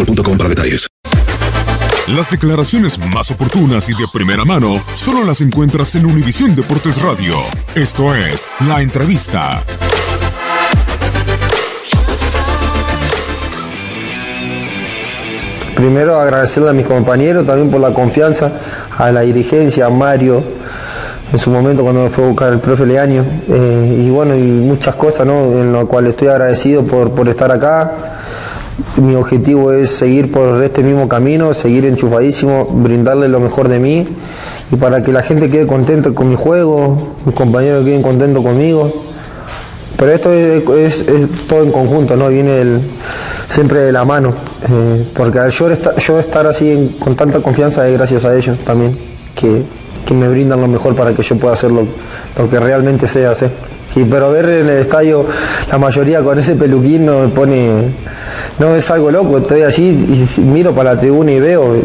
boostmobile.com para detalles. Las declaraciones más oportunas y de primera mano solo las encuentras en Univisión Deportes Radio. Esto es La Entrevista. Primero agradecerle a mis compañeros también por la confianza, a la dirigencia, a Mario, en su momento cuando me fue a buscar el profe Leaño, eh, y bueno, y muchas cosas, ¿no? En lo cual estoy agradecido por, por estar acá. Mi objetivo es seguir por este mismo camino, seguir enchufadísimo, brindarle lo mejor de mí y para que la gente quede contenta con mi juego, mis compañeros queden contentos conmigo. Pero esto es, todo en conjunto, ¿no? Viene siempre de la mano. eh, porque yo, yo estar así con tanta confianza es gracias a ellos también, que, que me brindan lo mejor para que yo pueda hacer lo, lo que realmente sé hacer. Y pero ver en el estadio la mayoría con ese peluquín no me pone, no es algo loco, estoy así y miro para la tribuna y veo y,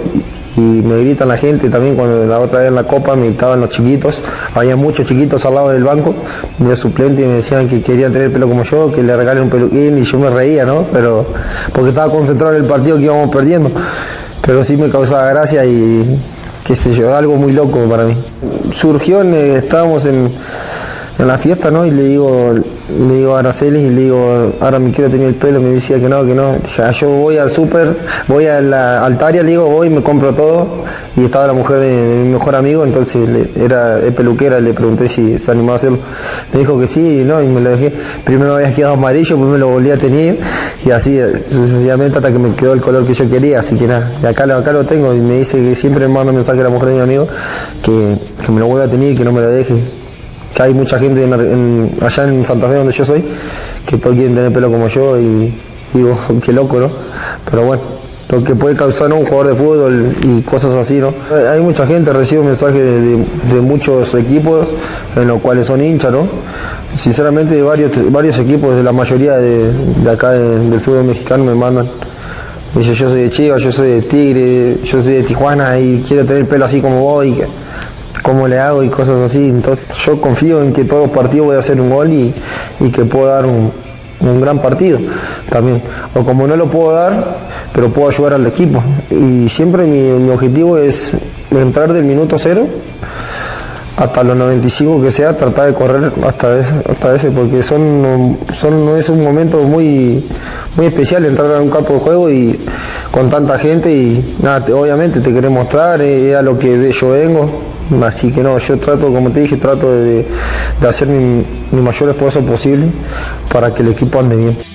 me gritan la gente también cuando la otra vez en la copa me gritaban los chiquitos, había muchos chiquitos al lado del banco de suplente y me decían que querían tener pelo como yo, que le regalen un peluquín y yo me reía, ¿no? Pero porque estaba concentrado en el partido que íbamos perdiendo, pero sí me causaba gracia y qué sé yo, algo muy loco para mí. Surgió, en, eh, estábamos en, en la fiesta, ¿no? Y le digo, le digo a Araceli y le digo, ahora me quiero tener el pelo, me decía que no, que no. Dije, "Ah, yo voy al súper, voy a la altaria, le digo, voy, me compro todo. Y estaba la mujer de, mi mejor amigo, entonces era peluquera, le pregunté si se animaba a hacerlo. Me dijo que sí, no, y me lo dejé. Primero había quedado amarillo, después me lo volví a tener, y así eh, sucesivamente hasta que me quedó el color que yo quería, así que nada, y acá, acá lo tengo, y me dice que siempre me manda mensaje a la mujer de mi amigo que, que me lo vuelva a tener y que no me lo deje que hay mucha gente en allá en Santa Fe donde yo soy que todos quieren tener pelo como yo y digo, qué loco, ¿no? Pero bueno, lo que puede causar ¿no? un jugador de fútbol y cosas así, ¿no? Eh, Hay mucha gente, recibo mensajes de, muchos equipos en los cuales son hinchas, ¿no? Sinceramente varios, varios equipos, la mayoría de, de acá de- del fútbol mexicano me mandan. Dice, yo soy de Chivas, yo soy de Tigre, yo soy de Tijuana y quiero tener pelo así como vos y que- cómo le hago y cosas así. Entonces yo confío en que todos los partidos voy a hacer un gol y, que puedo dar un, gran partido también. O como no lo puedo dar, pero puedo ayudar al equipo. Y siempre mi, mi objetivo es entrar del minuto cero hasta los 95 que sea, tratar de correr hasta ese, hasta ese porque son, son es un momento muy, muy especial entrar a un campo de juego y con tanta gente y nada, te- obviamente te querés mostrar, eh, es a lo que yo vengo, así que no, yo trato, como te dije, trato de, hacer mi mayor esfuerzo posible para que el equipo ande bien.